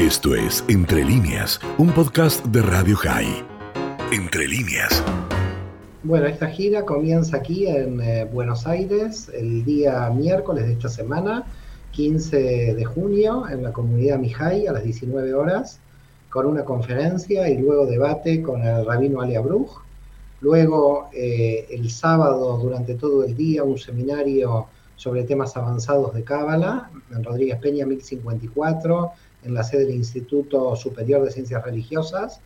Esto es Entre líneas, un podcast de Radio High. Entre líneas. Bueno, esta gira comienza aquí en eh, Buenos Aires el día miércoles de esta semana, 15 de junio, en la comunidad Mijay a las 19 horas, con una conferencia y luego debate con el rabino Alia Bruj. Luego, eh, el sábado, durante todo el día, un seminario sobre temas avanzados de Cábala, en Rodríguez Peña 1054, en la sede del Instituto Superior de Ciencias Religiosas.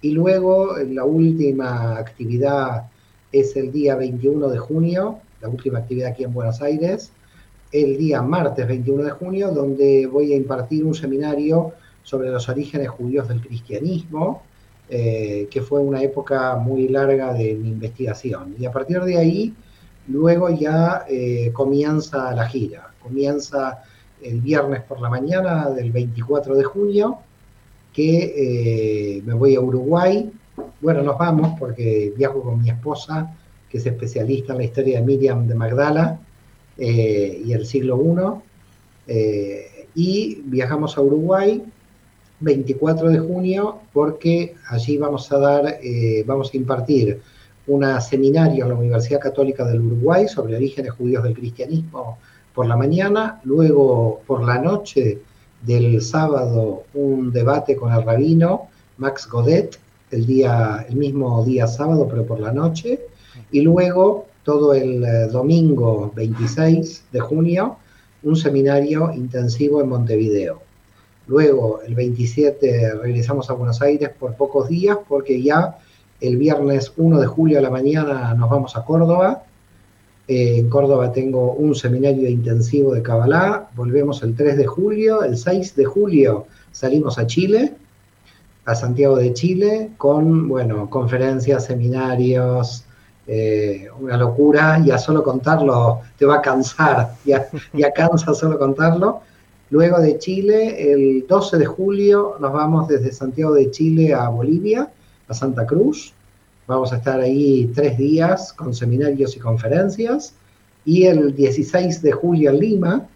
Y luego la última actividad es el día 21 de junio, la última actividad aquí en Buenos Aires, el día martes 21 de junio, donde voy a impartir un seminario sobre los orígenes judíos del cristianismo, eh, que fue una época muy larga de mi investigación. Y a partir de ahí, luego ya eh, comienza la gira, comienza el viernes por la mañana del 24 de junio, que eh, me voy a Uruguay. Bueno, nos vamos porque viajo con mi esposa, que es especialista en la historia de Miriam de Magdala eh, y el siglo I. Eh, y viajamos a Uruguay 24 de junio porque allí vamos a dar, vamos a impartir un seminario en la Universidad Católica del Uruguay sobre orígenes judíos del cristianismo por la mañana, luego por la noche del sábado un debate con el rabino Max Godet, el, día, el mismo día sábado, pero por la noche, y luego todo el eh, domingo 26 de junio un seminario intensivo en Montevideo. Luego, el 27, regresamos a Buenos Aires por pocos días porque ya el viernes 1 de julio a la mañana nos vamos a Córdoba en Córdoba tengo un seminario intensivo de Kabbalah. Volvemos el 3 de julio. El 6 de julio salimos a Chile, a Santiago de Chile, con, bueno, conferencias, seminarios, eh, una locura. Ya solo contarlo te va a cansar. Ya, ya cansa solo contarlo. Luego de Chile, el 12 de julio, nos vamos desde Santiago de Chile a Bolivia, a Santa Cruz. Vamos a estar ahí tres días con seminarios y conferencias. Y el 16 de julio en Lima,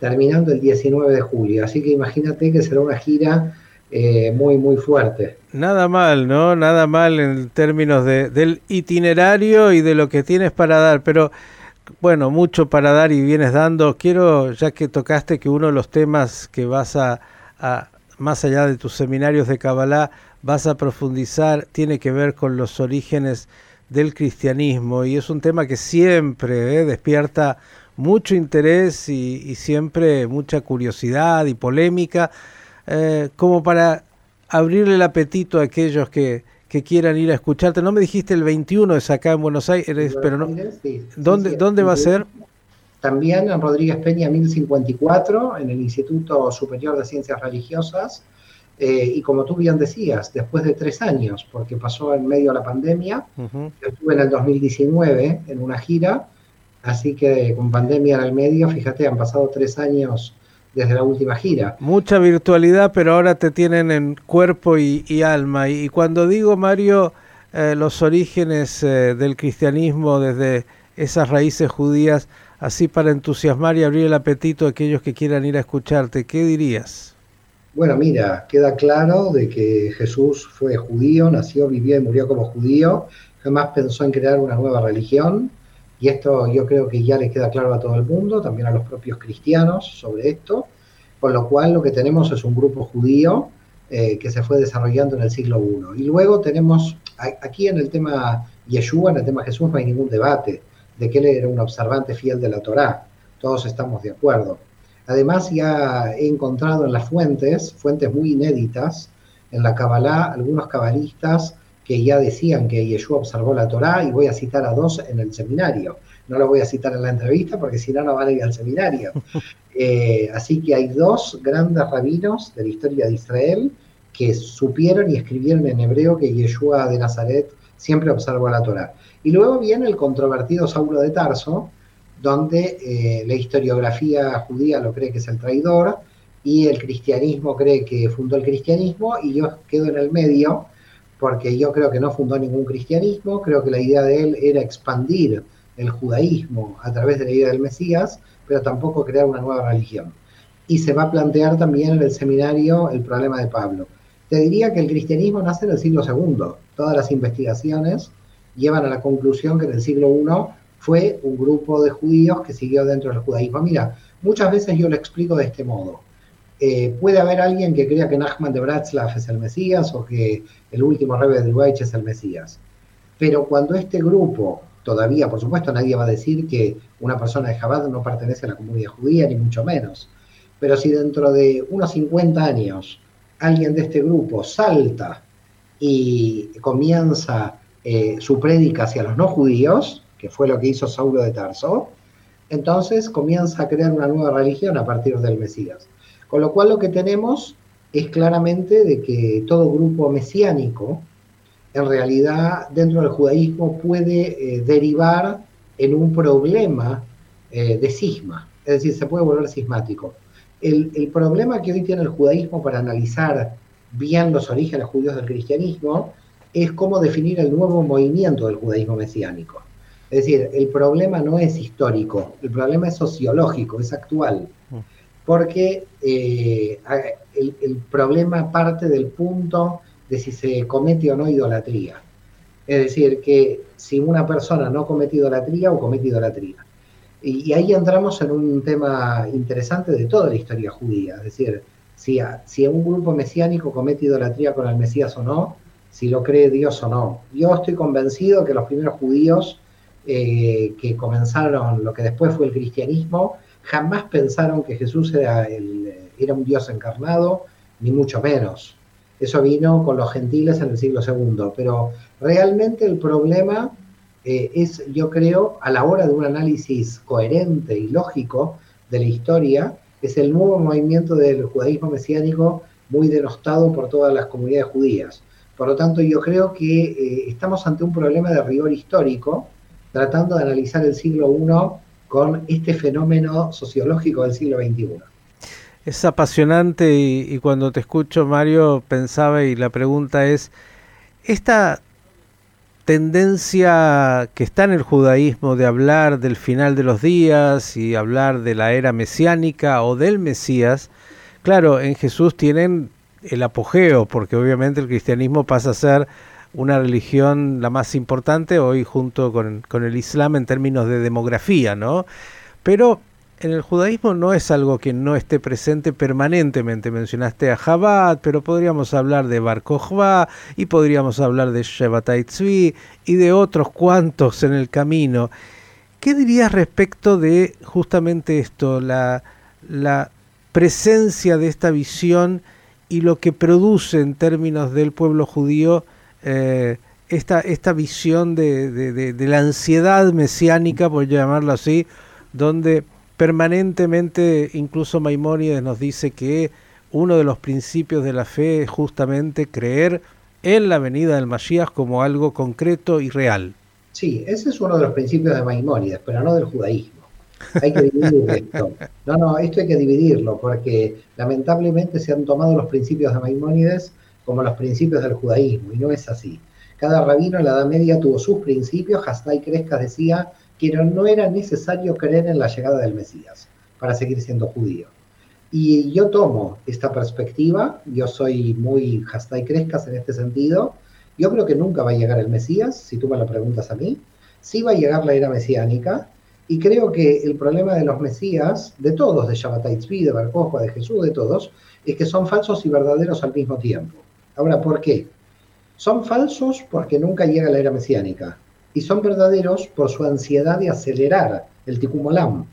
terminando el 19 de julio. Así que imagínate que será una gira eh, muy, muy fuerte. Nada mal, ¿no? Nada mal en términos de, del itinerario y de lo que tienes para dar, pero bueno, mucho para dar y vienes dando. Quiero, ya que tocaste que uno de los temas que vas a, a más allá de tus seminarios de Kabbalah, vas a profundizar, tiene que ver con los orígenes del cristianismo y es un tema que siempre eh, despierta mucho interés y, siempre mucha curiosidad y polémica, eh, como para abrirle el apetito a aquellos que, quieran ir a escucharte. No me dijiste el 21 es acá en Buenos Aires, pero no. ¿Dónde, ¿dónde va a ser? También en Rodríguez Peña 1054, en el Instituto Superior de Ciencias Religiosas. Eh, y como tú bien decías, después de tres años, porque pasó en medio de la pandemia, yo estuve en el 2019 en una gira, así que con pandemia en el medio, fíjate, han pasado tres años desde la última gira. Mucha virtualidad, pero ahora te tienen en cuerpo y, alma. Y, cuando digo, Mario, eh, los orígenes eh, del cristianismo desde esas raíces judías, así para entusiasmar y abrir el apetito a aquellos que quieran ir a escucharte, ¿qué dirías? Bueno, mira, queda claro de que Jesús fue judío, nació, vivió y murió como judío, jamás pensó en crear una nueva religión, y esto yo creo que ya le queda claro a todo el mundo, también a los propios cristianos sobre esto, con lo cual lo que tenemos es un grupo judío eh, que se fue desarrollando en el siglo I. Y luego tenemos, aquí en el tema Yeshua, en el tema Jesús, no hay ningún debate de que él era un observante fiel de la Torá, todos estamos de acuerdo. Además, ya he encontrado en las fuentes, fuentes muy inéditas, en la Kabbalah, algunos cabalistas que ya decían que Yeshua observó la Torá, y voy a citar a dos en el seminario. No lo voy a citar en la entrevista porque si no, no van a ir al seminario. Eh, así que hay dos grandes rabinos de la historia de Israel que supieron y escribieron en hebreo que Yeshua de Nazaret siempre observó la Torá. Y luego viene el controvertido Saulo de Tarso, donde eh, la historiografía judía lo cree que es el traidor y el cristianismo cree que fundó el cristianismo y yo quedo en el medio porque yo creo que no fundó ningún cristianismo, creo que la idea de él era expandir el judaísmo a través de la idea del Mesías, pero tampoco crear una nueva religión. y se va a plantear también en el seminario el problema de Pablo. Te diría que el cristianismo nace en el siglo II. Todas las investigaciones llevan a la conclusión que en el siglo I fue un grupo de judíos que siguió dentro del judaísmo. Mira, muchas veces yo lo explico de este modo. Eh, puede haber alguien que crea que Nachman de Bratslav es el Mesías o que el último rebe de Weich es el Mesías. Pero cuando este grupo, todavía, por supuesto, nadie va a decir que una persona de Chabad no pertenece a la comunidad judía, ni mucho menos. Pero si dentro de unos 50 años alguien de este grupo salta y comienza eh, su prédica hacia los no judíos, que fue lo que hizo Saulo de Tarso, entonces comienza a crear una nueva religión a partir del Mesías. Con lo cual lo que tenemos es claramente de que todo grupo mesiánico, en realidad dentro del judaísmo puede eh, derivar en un problema eh, de cisma, es decir, se puede volver cismático. El, el, problema que hoy tiene el judaísmo para analizar bien los orígenes judíos del cristianismo es cómo definir el nuevo movimiento del judaísmo mesiánico. Es decir, el problema no es histórico, el problema es sociológico, es actual. Mm. Porque eh, el, el, problema parte del punto de si se comete o no idolatría. Es decir, que si una persona no comete idolatría o comete idolatría. Y, y, ahí entramos en un tema interesante de toda la historia judía. Es decir, si, a, si un grupo mesiánico comete idolatría con el Mesías o no, si lo cree Dios o no. Yo estoy convencido que los primeros judíos eh, que comenzaron lo que después fue el cristianismo, jamás pensaron que Jesús era, el, era un Dios encarnado, ni mucho menos. Eso vino con los gentiles en el siglo II. Pero realmente el problema eh, es, yo creo, a la hora de un análisis coherente y lógico de la historia, es el nuevo movimiento del judaísmo mesiánico muy denostado por todas las comunidades judías. Por lo tanto, yo creo que eh, estamos ante un problema de rigor histórico tratando de analizar el siglo I con este fenómeno sociológico del siglo XXI. Es apasionante y, cuando te escucho, Mario, pensaba y la pregunta es, esta tendencia que está en el judaísmo de hablar del final de los días y hablar de la era mesiánica o del Mesías, claro, en Jesús tienen el apogeo, porque obviamente el cristianismo pasa a ser una religión la más importante hoy junto con, el Islam en términos de demografía, ¿no? Pero en el judaísmo no es algo que no esté presente permanentemente. Mencionaste a Chabad, pero podríamos hablar de Bar Kochba y podríamos hablar de Shevatai Tzvi y de otros cuantos en el camino. ¿Qué dirías respecto de justamente esto, la, la presencia de esta visión y lo que produce en términos del pueblo judío eh, esta, esta visión de, de, la ansiedad mesiánica, por llamarlo así, donde permanentemente incluso Maimónides nos dice que uno de los principios de la fe es justamente creer en la venida del Mashiach como algo concreto y real. Sí, ese es uno de los principios de Maimónides, pero no del judaísmo. Hay que dividir esto. No, no, esto hay que dividirlo, porque lamentablemente se han tomado los principios de Maimónides como los principios del judaísmo, y no es así. Cada rabino en la Edad Media tuvo sus principios, Hastai Crescas decía que no era necesario creer en la llegada del Mesías para seguir siendo judío. Y yo tomo esta perspectiva, yo soy muy Hastai Crescas en este sentido, yo creo que nunca va a llegar el Mesías, si tú me lo preguntas a mí, sí va a llegar la era mesiánica, y creo que el problema de los Mesías, de todos, de Shabbatai Tzvi, de Bar de Jesús, de todos, es que son falsos y verdaderos al mismo tiempo. Ahora, ¿por qué? Son falsos porque nunca llega la era mesiánica y son verdaderos por su ansiedad de acelerar el tikkun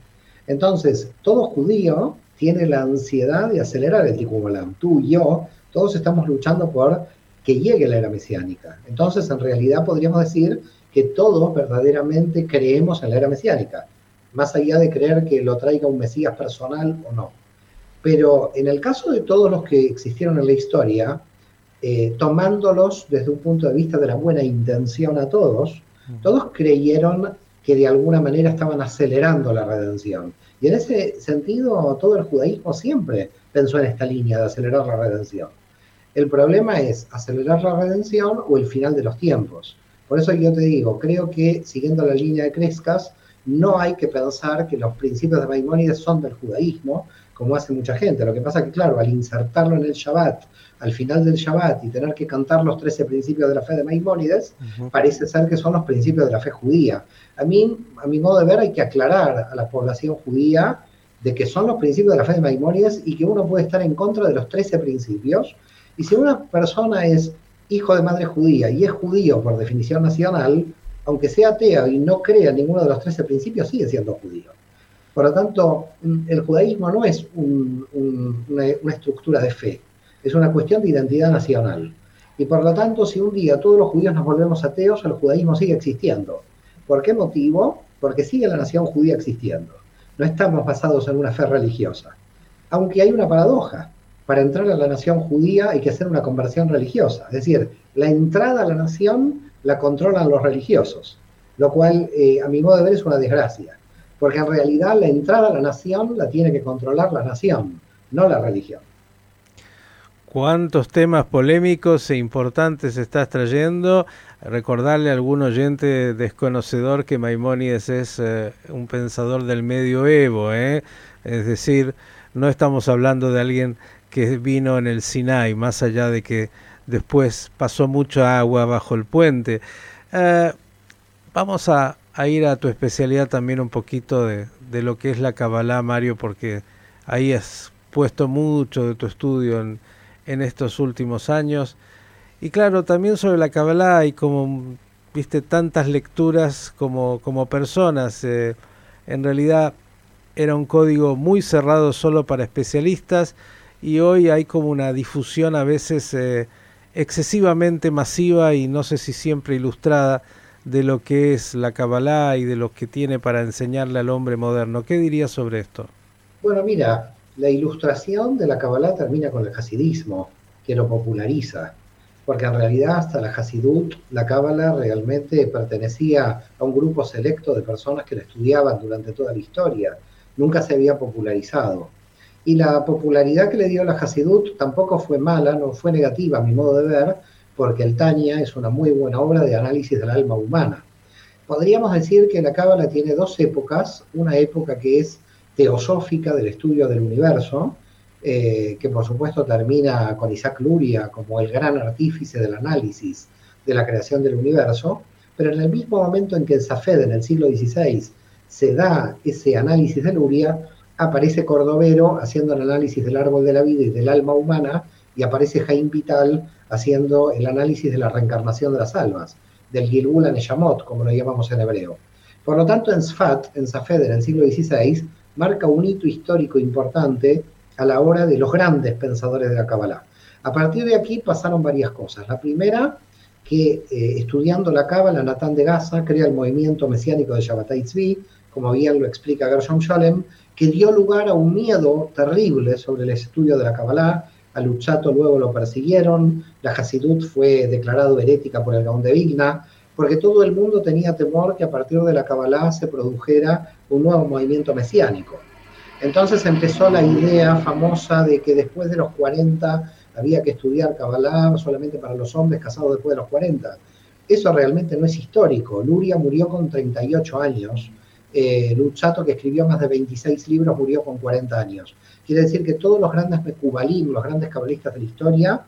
Entonces, todo judío tiene la ansiedad de acelerar el tikkun Tú y yo, todos estamos luchando por que llegue la era mesiánica. Entonces, en realidad podríamos decir que todos verdaderamente creemos en la era mesiánica, más allá de creer que lo traiga un Mesías personal o no. Pero en el caso de todos los que existieron en la historia, eh, tomándolos desde un punto de vista de la buena intención a todos, todos creyeron que de alguna manera estaban acelerando la redención. Y en ese sentido, todo el judaísmo siempre pensó en esta línea de acelerar la redención. El problema es acelerar la redención o el final de los tiempos. Por eso yo te digo, creo que siguiendo la línea de Crescas, no hay que pensar que los principios de Maimónides son del judaísmo, como hace mucha gente. Lo que pasa que, claro, al insertarlo en el Shabbat, al final del Shabbat, y tener que cantar los 13 principios de la fe de Maimónides, parece ser que son los principios de la fe judía. A mí, a mi modo de ver, hay que aclarar a la población judía de que son los principios de la fe de Maimónides y que uno puede estar en contra de los 13 principios. Y si una persona es hijo de madre judía y es judío por definición nacional, aunque sea ateo y no crea ninguno de los 13 principios, sigue siendo judío. Por lo tanto, el judaísmo no es una, estructura de fe, es una cuestión de identidad nacional. Y por lo tanto, si un día todos los judíos nos volvemos ateos, el judaísmo sigue existiendo. ¿Por qué motivo? Porque sigue la nación judía existiendo. No estamos basados en una fe religiosa. Aunque hay una paradoja. Para entrar a la nación judía hay que hacer una conversión religiosa. Es decir, la entrada a la nación la controlan los religiosos, lo cual, eh, a mi modo de ver, es una desgracia porque en realidad la entrada a la nación la tiene que controlar la nación, no la religión. ¿Cuántos temas polémicos e importantes estás trayendo? Recordarle a algún oyente desconocedor que Maimónides es eh, un pensador del medioevo, ¿eh? es decir, no estamos hablando de alguien que vino en el Sinai, más allá de que después pasó mucha agua bajo el puente. Eh, vamos a, ir a tu especialidad también un poquito de, lo que es la Kabbalah, Mario, porque ahí has puesto mucho de tu estudio en, en estos últimos años. Y claro, también sobre la Kabbalah hay como, viste, tantas lecturas como, como personas. Eh, en realidad era un código muy cerrado solo para especialistas y hoy hay como una difusión a veces eh, excesivamente masiva y no sé si siempre ilustrada de lo que es la Kabbalah y de lo que tiene para enseñarle al hombre moderno. ¿Qué dirías sobre esto? Bueno, mira, la ilustración de la Kabbalah termina con el hasidismo, que lo populariza, porque en realidad hasta la Hasidut, la Kabbalah realmente pertenecía a un grupo selecto de personas que la estudiaban durante toda la historia, nunca se había popularizado. Y la popularidad que le dio la Hasidut tampoco fue mala, no fue negativa a mi modo de ver, porque el Tania es una muy buena obra de análisis del alma humana. Podríamos decir que la Cábala tiene dos épocas, una época que es teosófica del estudio del universo, eh, que por supuesto termina con Isaac Luria como el gran artífice del análisis de la creación del universo, pero en el mismo momento en que en Safed, en el siglo XVI, se da ese análisis de Luria, aparece Cordovero haciendo el análisis del árbol de la vida y del alma humana, y aparece Jaime Vital haciendo el análisis de la reencarnación de las almas, del Gilgul Neshamot, como lo llamamos en hebreo. Por lo tanto, en Sfat, en Safed, en el siglo XVI, marca un hito histórico importante a la hora de los grandes pensadores de la Kabbalah. A partir de aquí pasaron varias cosas. La primera, que eh, estudiando la Kabbalah, Natán de Gaza crea el movimiento mesiánico de Shabbatai Tzvi, como bien lo explica Gershom Sholem, que dio lugar a un miedo terrible sobre el estudio de la Kabbalah, a Luchato luego lo persiguieron, la Hasidut fue declarado herética por el Gaón de Vigna, porque todo el mundo tenía temor que a partir de la Kabbalah se produjera un nuevo movimiento mesiánico. Entonces empezó la idea famosa de que después de los 40 había que estudiar Kabbalah solamente para los hombres casados después de los 40. Eso realmente no es histórico. Luria murió con 38 años. Eh, Luchato, que escribió más de 26 libros, murió con 40 años. Quiere decir que todos los grandes Mekubalim, los grandes cabalistas de la historia,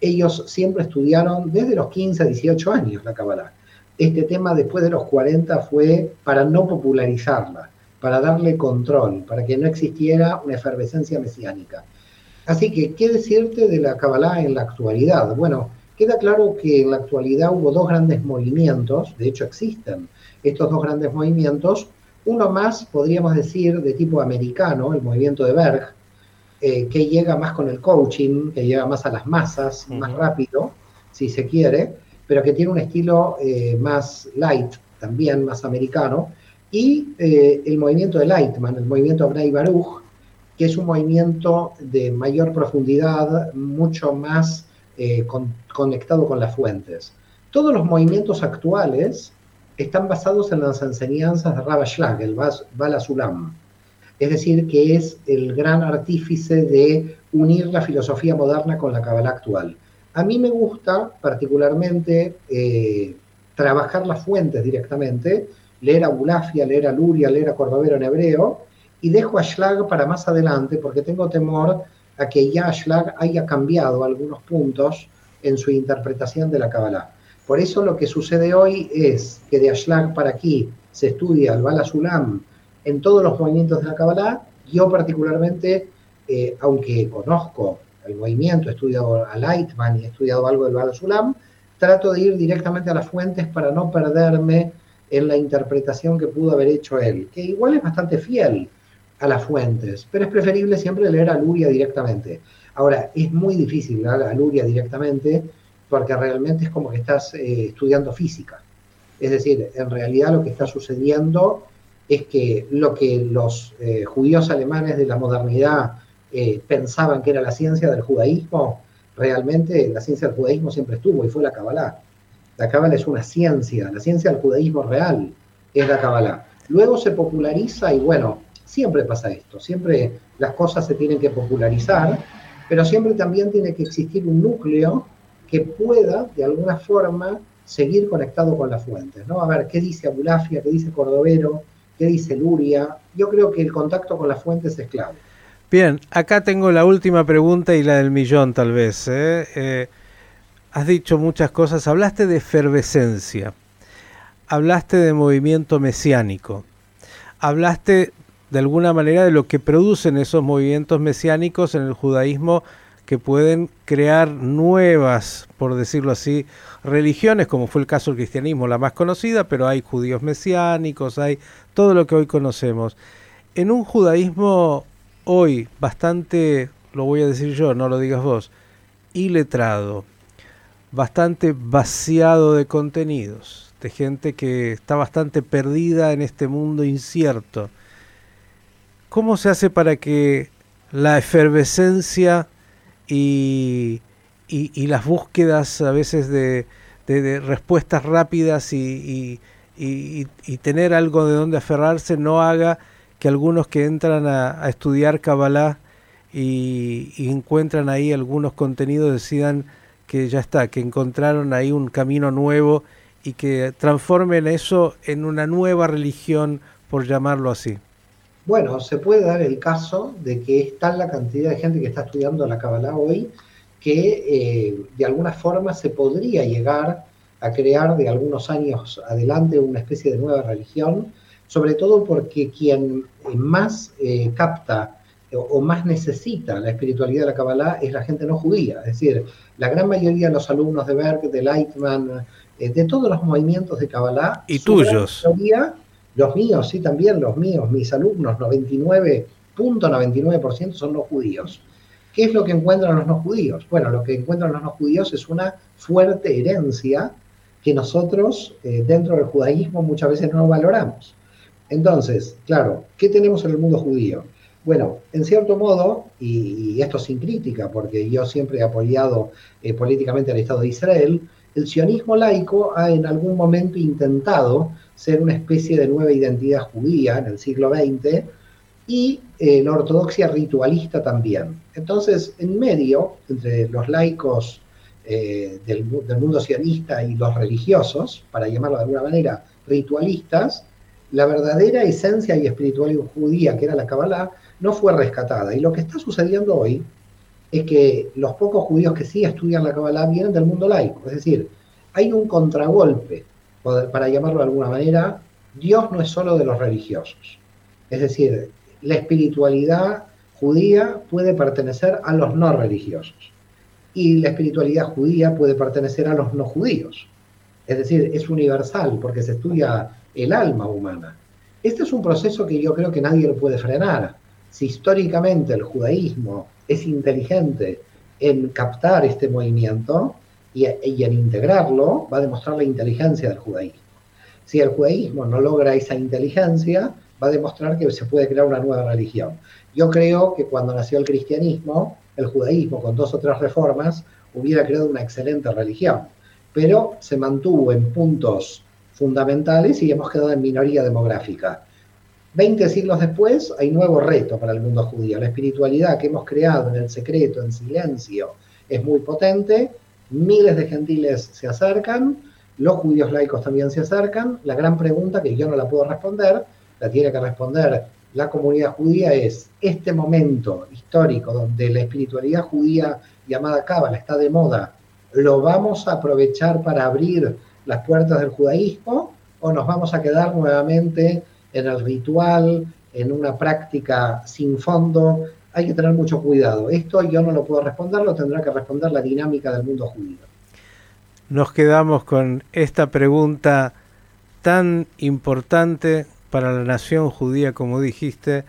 ellos siempre estudiaron desde los 15 a 18 años la Kabbalah. Este tema después de los 40 fue para no popularizarla, para darle control, para que no existiera una efervescencia mesiánica. Así que, ¿qué decirte de la Kabbalah en la actualidad? Bueno, queda claro que en la actualidad hubo dos grandes movimientos, de hecho existen estos dos grandes movimientos, uno más, podríamos decir, de tipo americano, el movimiento de Berg, eh, que llega más con el coaching, que llega más a las masas, más rápido, si se quiere, pero que tiene un estilo eh, más light, también más americano, y eh, el movimiento de Lightman, el movimiento Bnei Baruch, que es un movimiento de mayor profundidad, mucho más conectado con las fuentes. Todos los movimientos actuales están basados en las enseñanzas de Rabbi Schlag, el Bala Sulam es decir, que es el gran artífice de unir la filosofía moderna con la Kabbalah actual. A mí me gusta particularmente eh, trabajar las fuentes directamente, leer a Bulafia, leer a Luria, leer a Cordovero en hebreo, y dejo a Schlag para más adelante porque tengo temor a que ya Schlag haya cambiado algunos puntos en su interpretación de la Kabbalah. Por eso lo que sucede hoy es que de Ashlag para aquí se estudia el Bala Sulam en todos los movimientos de la Kabbalah. Yo particularmente, eh, aunque conozco el movimiento, he estudiado a Lightman y he estudiado algo del Bala Sulam, trato de ir directamente a las fuentes para no perderme en la interpretación que pudo haber hecho él, que igual es bastante fiel a las fuentes, pero es preferible siempre leer a Luria directamente. Ahora, es muy difícil leer a Luria directamente porque realmente es como que estás eh, estudiando física. Es decir, en realidad lo que está sucediendo es que lo que los eh, judíos alemanes de la modernidad eh, pensaban que era la ciencia del judaísmo, realmente la ciencia del judaísmo siempre estuvo y fue la Kabbalah. La Kabbalah es una ciencia, la ciencia del judaísmo real es la Kabbalah. Luego se populariza y bueno, siempre pasa esto, siempre las cosas se tienen que popularizar, pero siempre también tiene que existir un núcleo que pueda, de alguna forma, seguir conectado con las fuentes, ¿no? A ver, ¿qué dice Abulafia? ¿Qué dice Cordovero? ¿Qué dice Luria? Yo creo que el contacto con las fuentes es clave. Bien, acá tengo la última pregunta y la del millón tal vez. ¿eh? Eh, has dicho muchas cosas, hablaste de efervescencia, hablaste de movimiento mesiánico, hablaste de alguna manera de lo que producen esos movimientos mesiánicos en el judaísmo que pueden crear nuevas, por decirlo así, religiones, como fue el caso del cristianismo, la más conocida, pero hay judíos mesiánicos, hay todo lo que hoy conocemos. En un judaísmo hoy bastante, lo voy a decir yo, no lo digas vos, iletrado, bastante vaciado de contenidos, de gente que está bastante perdida en este mundo incierto ¿Cómo se hace para que la efervescencia y, las búsquedas a veces de, respuestas rápidas y, tener algo de donde aferrarse no haga que algunos que entran a, estudiar Kabbalah y, encuentran ahí algunos contenidos decidan que ya está, que encontraron ahí un camino nuevo y que transformen eso en una nueva religión, por llamarlo así. Bueno, se puede dar el caso de que es tal la cantidad de gente que está estudiando la Kabbalah hoy que eh, de alguna forma se podría llegar a crear de algunos años adelante una especie de nueva religión, sobre todo porque quien más eh, capta o más necesita la espiritualidad de la Kabbalah es la gente no judía. Es decir, la gran mayoría de los alumnos de Berg, de Lightman, eh, de todos los movimientos de Kabbalah, y tuyos. Los míos, sí, también los míos, mis alumnos, 99.99% son no judíos. ¿Qué es lo que encuentran los no judíos? Bueno, lo que encuentran los no judíos es una fuerte herencia que nosotros eh, dentro del judaísmo muchas veces no valoramos. Entonces, claro, ¿qué tenemos en el mundo judío? Bueno, en cierto modo, y, esto sin crítica, porque yo siempre he apoyado eh, políticamente al Estado de Israel, el sionismo laico ha en algún momento intentado ser una especie de nueva identidad judía en el siglo XX y eh, la ortodoxia ritualista también. Entonces, en medio, entre los laicos eh, del, mundo sionista y los religiosos, para llamarlo de alguna manera ritualistas, la verdadera esencia y espiritualidad judía, que era la Kabbalah, no fue rescatada. Y lo que está sucediendo hoy es que los pocos judíos que sí estudian la Kabbalah vienen del mundo laico. Es decir, hay un contragolpe para llamarlo de alguna manera, Dios no es solo de los religiosos. Es decir, la espiritualidad judía puede pertenecer a los no religiosos y la espiritualidad judía puede pertenecer a los no judíos. Es decir, es universal porque se estudia el alma humana. Este es un proceso que yo creo que nadie lo puede frenar. Si históricamente el judaísmo es inteligente en captar este movimiento, y, en integrarlo va a demostrar la inteligencia del judaísmo. Si el judaísmo no logra esa inteligencia, va a demostrar que se puede crear una nueva religión. Yo creo que cuando nació el cristianismo, el judaísmo con dos o tres reformas hubiera creado una excelente religión, pero se mantuvo en puntos fundamentales y hemos quedado en minoría demográfica. Veinte siglos después hay nuevo reto para el mundo judío. La espiritualidad que hemos creado en el secreto, en silencio, es muy potente miles de gentiles se acercan, los judíos laicos también se acercan. La gran pregunta, que yo no la puedo responder, la tiene que responder la comunidad judía es este momento histórico donde la espiritualidad judía llamada Cábala está de moda, ¿lo vamos a aprovechar para abrir las puertas del judaísmo o nos vamos a quedar nuevamente en el ritual, en una práctica sin fondo? Hay que tener mucho cuidado. Esto yo no lo puedo responder, lo tendrá que responder la dinámica del mundo judío. Nos quedamos con esta pregunta tan importante para la nación judía, como dijiste.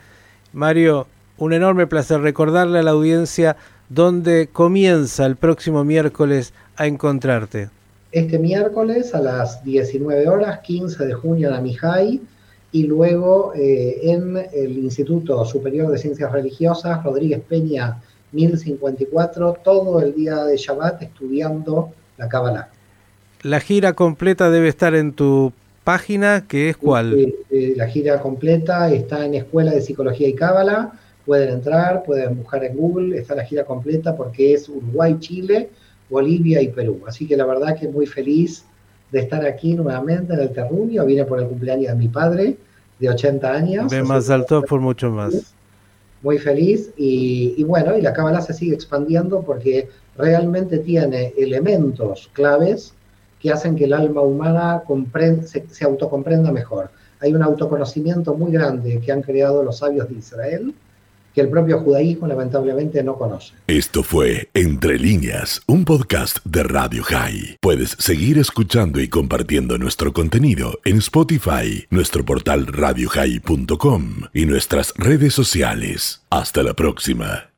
Mario, un enorme placer recordarle a la audiencia dónde comienza el próximo miércoles a encontrarte. Este miércoles a las 19 horas, 15 de junio en Amijay, y luego eh, en el Instituto Superior de Ciencias Religiosas, Rodríguez Peña 1054, todo el día de Shabbat estudiando la Kabbalah. La gira completa debe estar en tu página, que es cuál? la gira completa está en Escuela de Psicología y Cábala. Pueden entrar, pueden buscar en Google, está la gira completa porque es Uruguay, Chile, Bolivia y Perú. Así que la verdad que muy feliz de estar aquí nuevamente en el Terruño. Vine por el cumpleaños de mi padre, de 80 años. De más alto por mucho más. Muy feliz y, y bueno, y la Cábala se sigue expandiendo porque realmente tiene elementos claves que hacen que el alma humana se, se autocomprenda mejor. Hay un autoconocimiento muy grande que han creado los sabios de Israel que el propio judaísmo lamentablemente no conoce. Esto fue Entre líneas, un podcast de Radio High. Puedes seguir escuchando y compartiendo nuestro contenido en Spotify, nuestro portal radiohigh.com y nuestras redes sociales. Hasta la próxima.